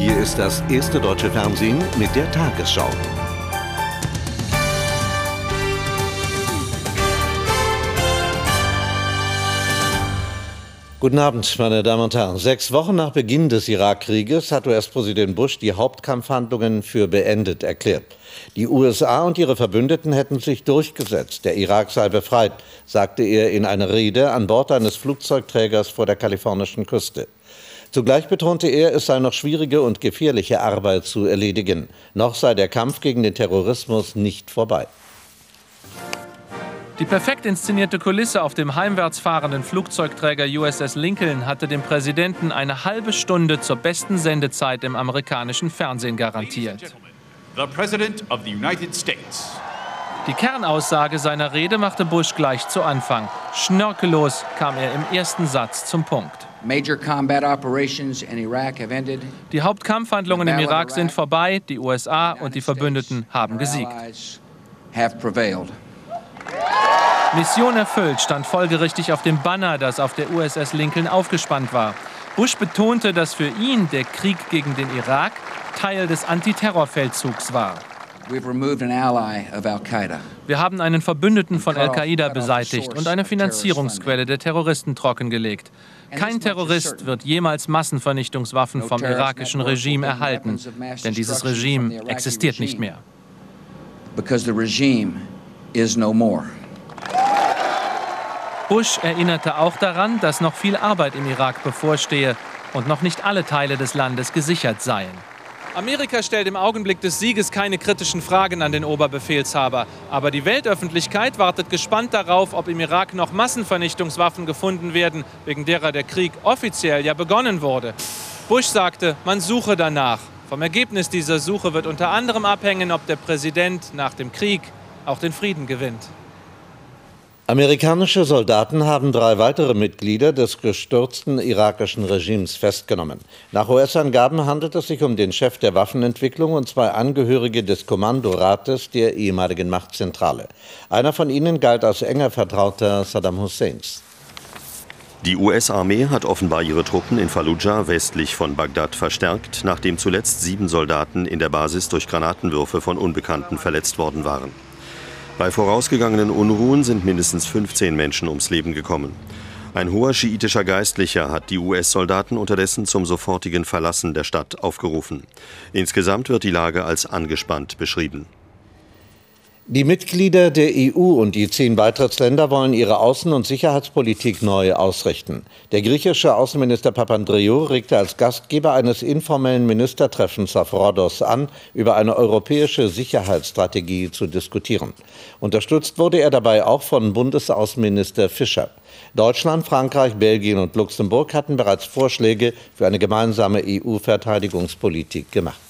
Hier ist das erste deutsche Fernsehen mit der Tagesschau. Guten Abend, meine Damen und Herren. Sechs Wochen nach Beginn des Irakkrieges hat US-Präsident Bush die Hauptkampfhandlungen für beendet erklärt. Die USA und ihre Verbündeten hätten sich durchgesetzt. Der Irak sei befreit, sagte er in einer Rede an Bord eines Flugzeugträgers vor der kalifornischen Küste. Zugleich betonte er, es sei noch schwierige und gefährliche Arbeit zu erledigen. Noch sei der Kampf gegen den Terrorismus nicht vorbei. Die perfekt inszenierte Kulisse auf dem heimwärts fahrenden Flugzeugträger USS Lincoln hatte dem Präsidenten eine halbe Stunde zur besten Sendezeit im amerikanischen Fernsehen garantiert. Die Kernaussage seiner Rede machte Bush gleich zu Anfang. Schnörkellos kam er im ersten Satz zum Punkt. Die Hauptkampfhandlungen im Irak sind vorbei, die USA und die Verbündeten haben gesiegt. Mission erfüllt stand folgerichtig auf dem Banner, das auf der USS Lincoln aufgespannt war. Bush betonte, dass für ihn der Krieg gegen den Irak Teil des Antiterrorfeldzugs war. Wir haben einen Verbündeten von Al-Qaida beseitigt und eine Finanzierungsquelle der Terroristen trockengelegt. Kein Terrorist wird jemals Massenvernichtungswaffen vom irakischen Regime erhalten, denn dieses Regime existiert nicht mehr. Because the regime is no more. Bush erinnerte auch daran, dass noch viel Arbeit im Irak bevorstehe und noch nicht alle Teile des Landes gesichert seien. Amerika stellt im Augenblick des Sieges keine kritischen Fragen an den Oberbefehlshaber. Aber die Weltöffentlichkeit wartet gespannt darauf, ob im Irak noch Massenvernichtungswaffen gefunden werden, wegen derer der Krieg offiziell ja begonnen wurde. Bush sagte, man suche danach. Vom Ergebnis dieser Suche wird unter anderem abhängen, ob der Präsident nach dem Krieg auch den Frieden gewinnt. Amerikanische Soldaten haben drei weitere Mitglieder des gestürzten irakischen Regimes festgenommen. Nach US-Angaben handelt es sich um den Chef der Waffenentwicklung und zwei Angehörige des Kommandorates der ehemaligen Machtzentrale. Einer von ihnen galt als enger Vertrauter Saddam Husseins. Die US-Armee hat offenbar ihre Truppen in Fallujah westlich von Bagdad verstärkt, nachdem zuletzt sieben Soldaten in der Basis durch Granatenwürfe von Unbekannten verletzt worden waren. Bei vorausgegangenen Unruhen sind mindestens 15 Menschen ums Leben gekommen. Ein hoher schiitischer Geistlicher hat die US-Soldaten unterdessen zum sofortigen Verlassen der Stadt aufgerufen. Insgesamt wird die Lage als angespannt beschrieben. Die Mitglieder der EU und die zehn Beitrittsländer wollen ihre Außen- und Sicherheitspolitik neu ausrichten. Der griechische Außenminister Papandreou regte als Gastgeber eines informellen Ministertreffens auf Rhodos an, über eine europäische Sicherheitsstrategie zu diskutieren. Unterstützt wurde er dabei auch von Bundesaußenminister Fischer. Deutschland, Frankreich, Belgien und Luxemburg hatten bereits Vorschläge für eine gemeinsame EU-Verteidigungspolitik gemacht.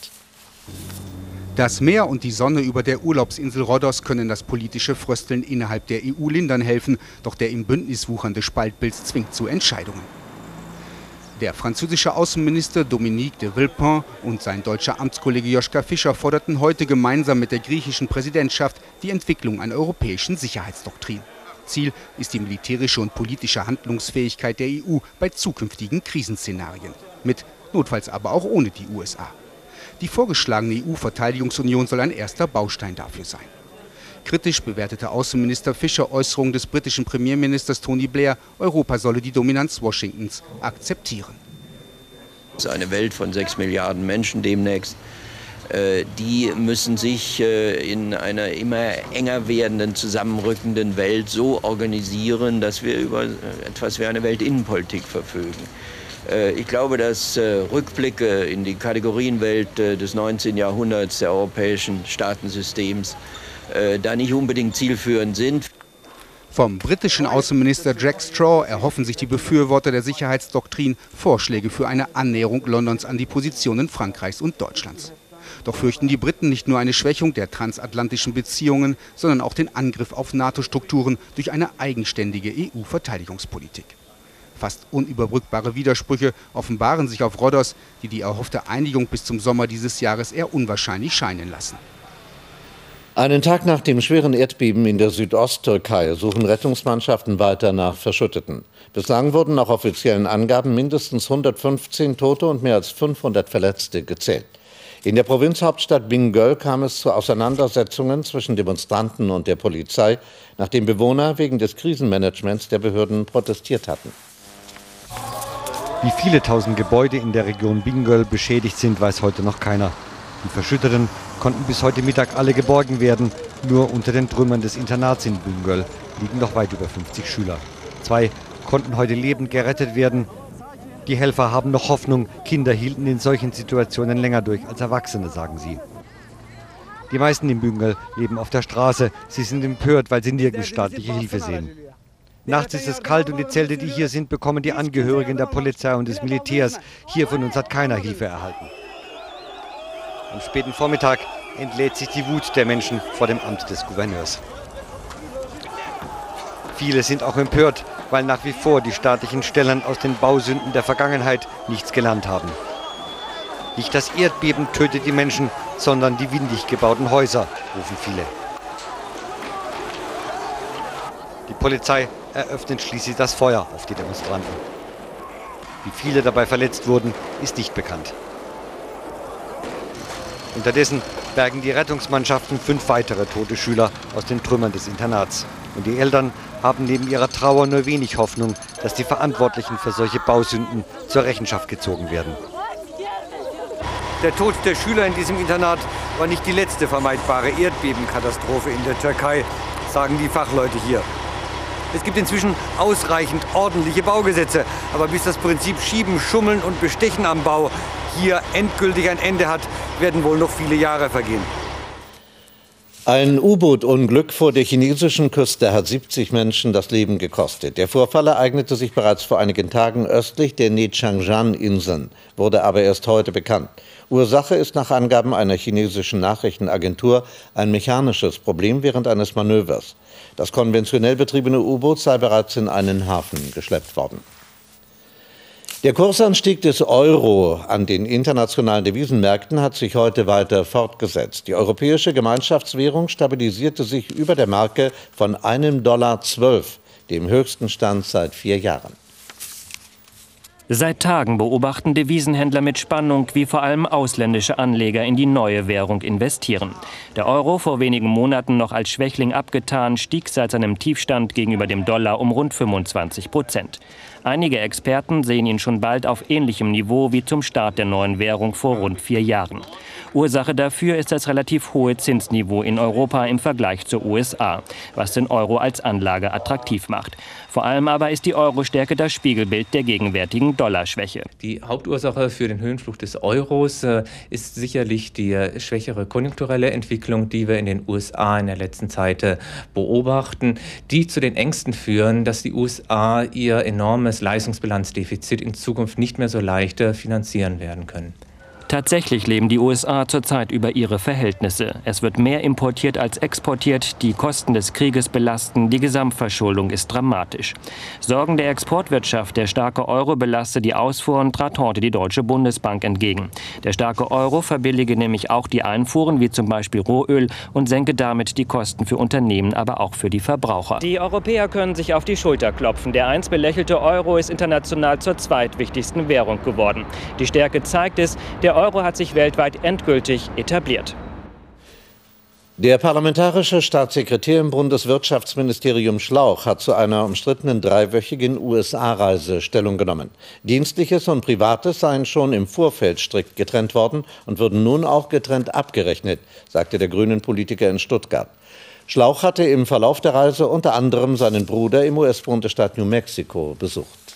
Das Meer und die Sonne über der Urlaubsinsel Rhodos können das politische Frösteln innerhalb der EU lindern helfen, doch der im Bündnis wuchernde Spaltbild zwingt zu Entscheidungen. Der französische Außenminister Dominique de Villepin und sein deutscher Amtskollege Joschka Fischer forderten heute gemeinsam mit der griechischen Präsidentschaft die Entwicklung einer europäischen Sicherheitsdoktrin. Ziel ist die militärische und politische Handlungsfähigkeit der EU bei zukünftigen Krisenszenarien. Mit, notfalls aber auch ohne die USA. Die vorgeschlagene EU-Verteidigungsunion soll ein erster Baustein dafür sein. Kritisch bewertete Außenminister Fischer Äußerungen des britischen Premierministers Tony Blair, Europa solle die Dominanz Washingtons akzeptieren. Es ist eine Welt von sechs Milliarden Menschen demnächst. Äh, die müssen sich äh, in einer immer enger werdenden, zusammenrückenden Welt so organisieren, dass wir über etwas wie eine Weltinnenpolitik verfügen. Äh, ich glaube, dass äh, Rückblicke in die Kategorienwelt äh, des 19. Jahrhunderts der europäischen Staatensystems da nicht unbedingt zielführend sind. Vom britischen Außenminister Jack Straw erhoffen sich die Befürworter der Sicherheitsdoktrin Vorschläge für eine Annäherung Londons an die Positionen Frankreichs und Deutschlands. Doch fürchten die Briten nicht nur eine Schwächung der transatlantischen Beziehungen, sondern auch den Angriff auf NATO-Strukturen durch eine eigenständige EU-Verteidigungspolitik. Fast unüberbrückbare Widersprüche offenbaren sich auf Rhodos, die die erhoffte Einigung bis zum Sommer dieses Jahres eher unwahrscheinlich scheinen lassen. Einen Tag nach dem schweren Erdbeben in der Südosttürkei suchen Rettungsmannschaften weiter nach Verschütteten. Bislang wurden nach offiziellen Angaben mindestens 115 Tote und mehr als 500 Verletzte gezählt. In der Provinzhauptstadt Bingöl kam es zu Auseinandersetzungen zwischen Demonstranten und der Polizei, nachdem Bewohner wegen des Krisenmanagements der Behörden protestiert hatten. Wie viele tausend Gebäude in der Region Bingöl beschädigt sind, weiß heute noch keiner. Die Verschütteten konnten bis heute Mittag alle geborgen werden. Nur unter den Trümmern des Internats in Büngöl liegen noch weit über 50 Schüler. Zwei konnten heute lebend gerettet werden. Die Helfer haben noch Hoffnung. Kinder hielten in solchen Situationen länger durch als Erwachsene, sagen sie. Die meisten in Büngel leben auf der Straße. Sie sind empört, weil sie nirgends staatliche Hilfe sehen. Nachts ist es kalt und die Zelte, die hier sind, bekommen die Angehörigen der Polizei und des Militärs. Hier von uns hat keiner Hilfe erhalten. Am späten Vormittag entlädt sich die Wut der Menschen vor dem Amt des Gouverneurs. Viele sind auch empört, weil nach wie vor die staatlichen Stellen aus den Bausünden der Vergangenheit nichts gelernt haben. Nicht das Erdbeben tötet die Menschen, sondern die windig gebauten Häuser, rufen viele. Die Polizei eröffnet schließlich das Feuer auf die Demonstranten. Wie viele dabei verletzt wurden, ist nicht bekannt. Unterdessen bergen die Rettungsmannschaften fünf weitere tote Schüler aus den Trümmern des Internats. Und die Eltern haben neben ihrer Trauer nur wenig Hoffnung, dass die Verantwortlichen für solche Bausünden zur Rechenschaft gezogen werden. Der Tod der Schüler in diesem Internat war nicht die letzte vermeidbare Erdbebenkatastrophe in der Türkei, sagen die Fachleute hier. Es gibt inzwischen ausreichend ordentliche Baugesetze, aber bis das Prinzip Schieben, Schummeln und Bestechen am Bau hier endgültig ein Ende hat, werden wohl noch viele Jahre vergehen. Ein U-Boot-Unglück vor der chinesischen Küste hat 70 Menschen das Leben gekostet. Der Vorfall ereignete sich bereits vor einigen Tagen östlich der Nechangjan-Inseln, wurde aber erst heute bekannt. Ursache ist nach Angaben einer chinesischen Nachrichtenagentur ein mechanisches Problem während eines Manövers. Das konventionell betriebene U-Boot sei bereits in einen Hafen geschleppt worden. Der Kursanstieg des Euro an den internationalen Devisenmärkten hat sich heute weiter fortgesetzt. Die europäische Gemeinschaftswährung stabilisierte sich über der Marke von einem Dollar zwölf, dem höchsten Stand seit vier Jahren. Seit Tagen beobachten Devisenhändler mit Spannung, wie vor allem ausländische Anleger in die neue Währung investieren. Der Euro, vor wenigen Monaten noch als Schwächling abgetan, stieg seit seinem Tiefstand gegenüber dem Dollar um rund 25 Prozent. Einige Experten sehen ihn schon bald auf ähnlichem Niveau wie zum Start der neuen Währung vor rund vier Jahren. Ursache dafür ist das relativ hohe Zinsniveau in Europa im Vergleich zur USA, was den Euro als Anlage attraktiv macht. Vor allem aber ist die Euro-Stärke das Spiegelbild der gegenwärtigen Dollarschwäche. Die Hauptursache für den Höhenflug des Euros äh, ist sicherlich die äh, schwächere konjunkturelle Entwicklung, die wir in den USA in der letzten Zeit äh, beobachten, die zu den Ängsten führen, dass die USA ihr enormes Leistungsbilanzdefizit in Zukunft nicht mehr so leicht finanzieren werden können. Tatsächlich leben die USA zurzeit über ihre Verhältnisse. Es wird mehr importiert als exportiert, die Kosten des Krieges belasten, die Gesamtverschuldung ist dramatisch. Sorgen der Exportwirtschaft, der starke Euro belaste die Ausfuhren, trat heute die Deutsche Bundesbank entgegen. Der starke Euro verbillige nämlich auch die Einfuhren, wie zum Beispiel Rohöl, und senke damit die Kosten für Unternehmen, aber auch für die Verbraucher. Die Europäer können sich auf die Schulter klopfen. Der einst belächelte Euro ist international zur zweitwichtigsten Währung geworden. Die Stärke zeigt es, der Euro hat sich weltweit endgültig etabliert. Der parlamentarische Staatssekretär im Bundeswirtschaftsministerium Schlauch hat zu einer umstrittenen dreiwöchigen USA-Reise Stellung genommen. Dienstliches und Privates seien schon im Vorfeld strikt getrennt worden und würden nun auch getrennt abgerechnet, sagte der grünen Politiker in Stuttgart. Schlauch hatte im Verlauf der Reise unter anderem seinen Bruder im US-Bundesstaat New Mexico besucht.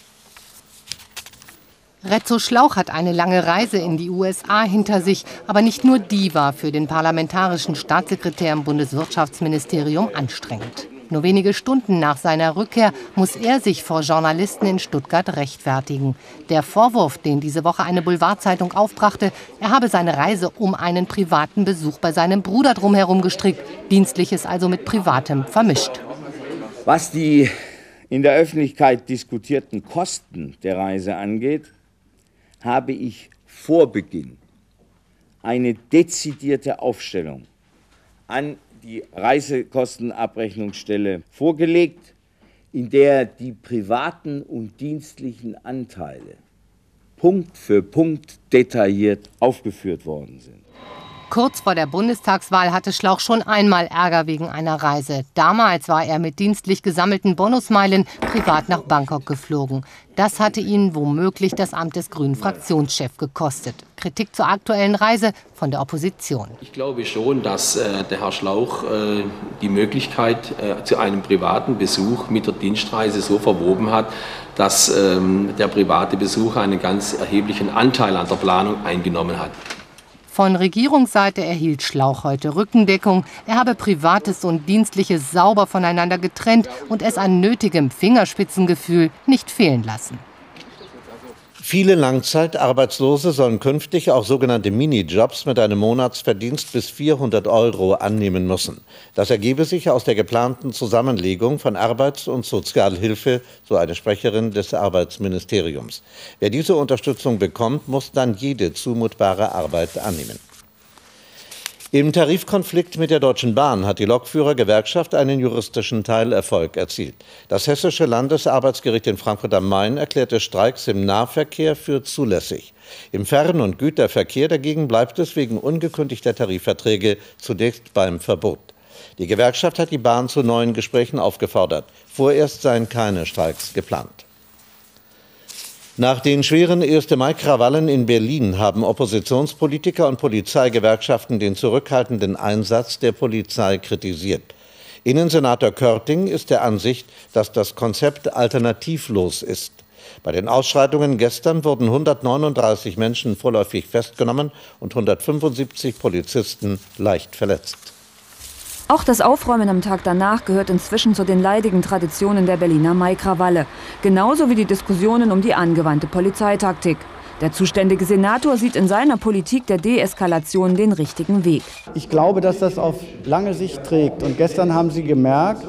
Rezzo Schlauch hat eine lange Reise in die USA hinter sich, aber nicht nur die war für den parlamentarischen Staatssekretär im Bundeswirtschaftsministerium anstrengend. Nur wenige Stunden nach seiner Rückkehr muss er sich vor Journalisten in Stuttgart rechtfertigen. Der Vorwurf, den diese Woche eine Boulevardzeitung aufbrachte, er habe seine Reise um einen privaten Besuch bei seinem Bruder drumherum gestrickt, dienstliches also mit privatem vermischt. Was die in der Öffentlichkeit diskutierten Kosten der Reise angeht, habe ich vor Beginn eine dezidierte Aufstellung an die Reisekostenabrechnungsstelle vorgelegt, in der die privaten und dienstlichen Anteile Punkt für Punkt detailliert aufgeführt worden sind. Kurz vor der Bundestagswahl hatte Schlauch schon einmal Ärger wegen einer Reise. Damals war er mit dienstlich gesammelten Bonusmeilen privat nach Bangkok geflogen. Das hatte ihn womöglich das Amt des grünen Fraktionschefs gekostet. Kritik zur aktuellen Reise von der Opposition. Ich glaube schon, dass äh, der Herr Schlauch äh, die Möglichkeit äh, zu einem privaten Besuch mit der Dienstreise so verwoben hat, dass ähm, der private Besuch einen ganz erheblichen Anteil an der Planung eingenommen hat. Von Regierungsseite erhielt Schlauch heute Rückendeckung. Er habe Privates und Dienstliches sauber voneinander getrennt und es an nötigem Fingerspitzengefühl nicht fehlen lassen. Viele Langzeitarbeitslose sollen künftig auch sogenannte Minijobs mit einem Monatsverdienst bis 400 Euro annehmen müssen. Das ergebe sich aus der geplanten Zusammenlegung von Arbeits- und Sozialhilfe, so eine Sprecherin des Arbeitsministeriums. Wer diese Unterstützung bekommt, muss dann jede zumutbare Arbeit annehmen. Im Tarifkonflikt mit der Deutschen Bahn hat die Lokführergewerkschaft einen juristischen Teilerfolg erzielt. Das Hessische Landesarbeitsgericht in Frankfurt am Main erklärte Streiks im Nahverkehr für zulässig. Im Fern- und Güterverkehr dagegen bleibt es wegen ungekündigter Tarifverträge zunächst beim Verbot. Die Gewerkschaft hat die Bahn zu neuen Gesprächen aufgefordert. Vorerst seien keine Streiks geplant. Nach den schweren 1. Mai-Krawallen in Berlin haben Oppositionspolitiker und Polizeigewerkschaften den zurückhaltenden Einsatz der Polizei kritisiert. Innensenator Körting ist der Ansicht, dass das Konzept alternativlos ist. Bei den Ausschreitungen gestern wurden 139 Menschen vorläufig festgenommen und 175 Polizisten leicht verletzt. Auch das Aufräumen am Tag danach gehört inzwischen zu den leidigen Traditionen der Berliner Maikrawalle. Genauso wie die Diskussionen um die angewandte Polizeitaktik. Der zuständige Senator sieht in seiner Politik der Deeskalation den richtigen Weg. Ich glaube, dass das auf lange Sicht trägt. Und gestern haben Sie gemerkt,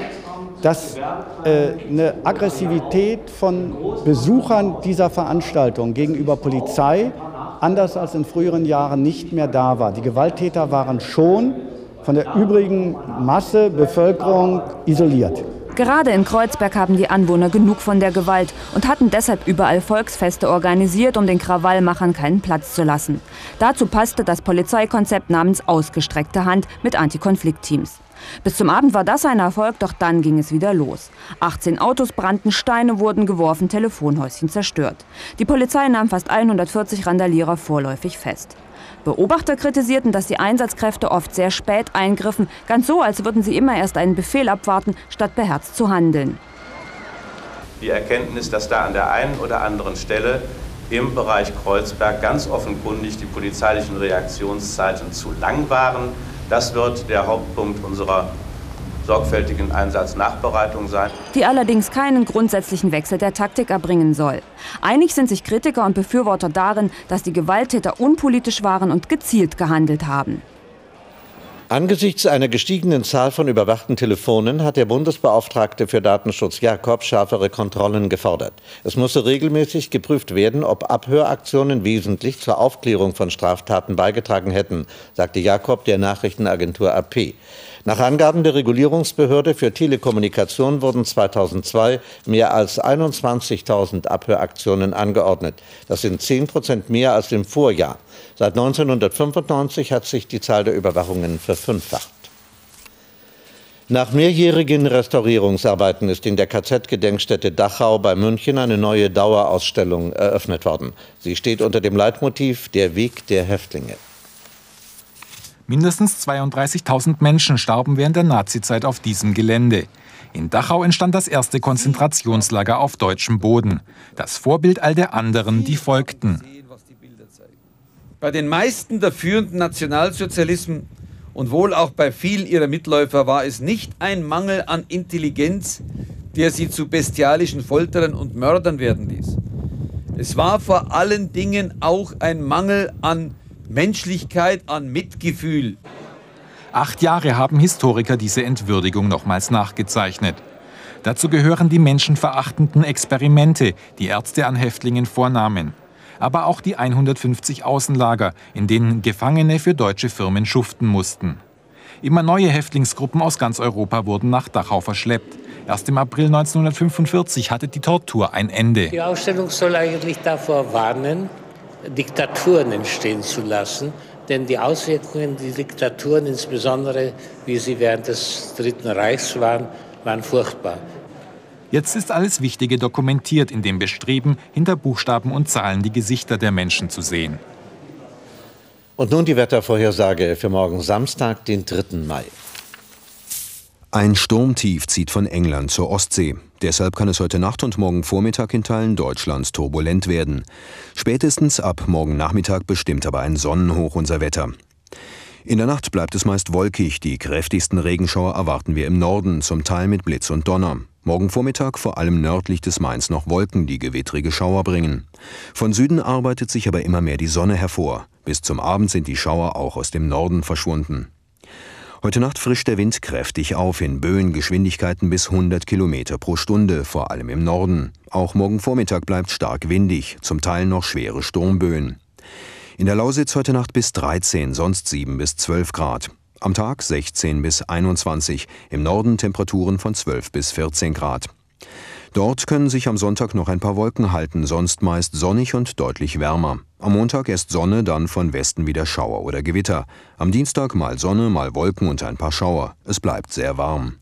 dass äh, eine Aggressivität von Besuchern dieser Veranstaltung gegenüber Polizei anders als in früheren Jahren nicht mehr da war. Die Gewalttäter waren schon von der übrigen Masse Bevölkerung isoliert. Gerade in Kreuzberg haben die Anwohner genug von der Gewalt und hatten deshalb überall Volksfeste organisiert, um den Krawallmachern keinen Platz zu lassen. Dazu passte das Polizeikonzept namens Ausgestreckte Hand mit Antikonfliktteams. Bis zum Abend war das ein Erfolg, doch dann ging es wieder los. 18 Autos brannten, Steine wurden geworfen, Telefonhäuschen zerstört. Die Polizei nahm fast 140 Randalierer vorläufig fest. Beobachter kritisierten, dass die Einsatzkräfte oft sehr spät eingriffen, ganz so, als würden sie immer erst einen Befehl abwarten, statt beherzt zu handeln. Die Erkenntnis, dass da an der einen oder anderen Stelle im Bereich Kreuzberg ganz offenkundig die polizeilichen Reaktionszeiten zu lang waren, das wird der Hauptpunkt unserer sorgfältigen Einsatznachbereitung sein. Die allerdings keinen grundsätzlichen Wechsel der Taktik erbringen soll. Einig sind sich Kritiker und Befürworter darin, dass die Gewalttäter unpolitisch waren und gezielt gehandelt haben. Angesichts einer gestiegenen Zahl von überwachten Telefonen hat der Bundesbeauftragte für Datenschutz Jakob schärfere Kontrollen gefordert. Es müsse regelmäßig geprüft werden, ob Abhöraktionen wesentlich zur Aufklärung von Straftaten beigetragen hätten, sagte Jakob der Nachrichtenagentur AP. Nach Angaben der Regulierungsbehörde für Telekommunikation wurden 2002 mehr als 21.000 Abhöraktionen angeordnet. Das sind 10 Prozent mehr als im Vorjahr. Seit 1995 hat sich die Zahl der Überwachungen verfünffacht. Nach mehrjährigen Restaurierungsarbeiten ist in der KZ-Gedenkstätte Dachau bei München eine neue Dauerausstellung eröffnet worden. Sie steht unter dem Leitmotiv Der Weg der Häftlinge. Mindestens 32.000 Menschen starben während der Nazizeit auf diesem Gelände. In Dachau entstand das erste Konzentrationslager auf deutschem Boden. Das Vorbild all der anderen, die folgten. Bei den meisten der führenden Nationalsozialisten und wohl auch bei vielen ihrer Mitläufer war es nicht ein Mangel an Intelligenz, der sie zu bestialischen Folterern und Mördern werden ließ. Es war vor allen Dingen auch ein Mangel an Menschlichkeit, an Mitgefühl. Acht Jahre haben Historiker diese Entwürdigung nochmals nachgezeichnet. Dazu gehören die menschenverachtenden Experimente, die Ärzte an Häftlingen vornahmen. Aber auch die 150 Außenlager, in denen Gefangene für deutsche Firmen schuften mussten. Immer neue Häftlingsgruppen aus ganz Europa wurden nach Dachau verschleppt. Erst im April 1945 hatte die Tortur ein Ende. Die Ausstellung soll eigentlich davor warnen, Diktaturen entstehen zu lassen. Denn die Auswirkungen der Diktaturen, insbesondere wie sie während des Dritten Reichs waren, waren furchtbar. Jetzt ist alles Wichtige dokumentiert in dem Bestreben, hinter Buchstaben und Zahlen die Gesichter der Menschen zu sehen. Und nun die Wettervorhersage für morgen Samstag, den 3. Mai. Ein Sturmtief zieht von England zur Ostsee. Deshalb kann es heute Nacht und morgen Vormittag in Teilen Deutschlands turbulent werden. Spätestens ab morgen Nachmittag bestimmt aber ein Sonnenhoch unser Wetter. In der Nacht bleibt es meist wolkig. Die kräftigsten Regenschauer erwarten wir im Norden, zum Teil mit Blitz und Donner. Morgen Vormittag vor allem nördlich des Mains noch Wolken, die gewittrige Schauer bringen. Von Süden arbeitet sich aber immer mehr die Sonne hervor. Bis zum Abend sind die Schauer auch aus dem Norden verschwunden. Heute Nacht frischt der Wind kräftig auf in Böengeschwindigkeiten bis 100 Kilometer pro Stunde, vor allem im Norden. Auch morgen Vormittag bleibt stark windig, zum Teil noch schwere Sturmböen. In der Lausitz heute Nacht bis 13, sonst 7 bis 12 Grad. Am Tag 16 bis 21, im Norden Temperaturen von 12 bis 14 Grad. Dort können sich am Sonntag noch ein paar Wolken halten, sonst meist sonnig und deutlich wärmer. Am Montag erst Sonne, dann von Westen wieder Schauer oder Gewitter. Am Dienstag mal Sonne, mal Wolken und ein paar Schauer. Es bleibt sehr warm.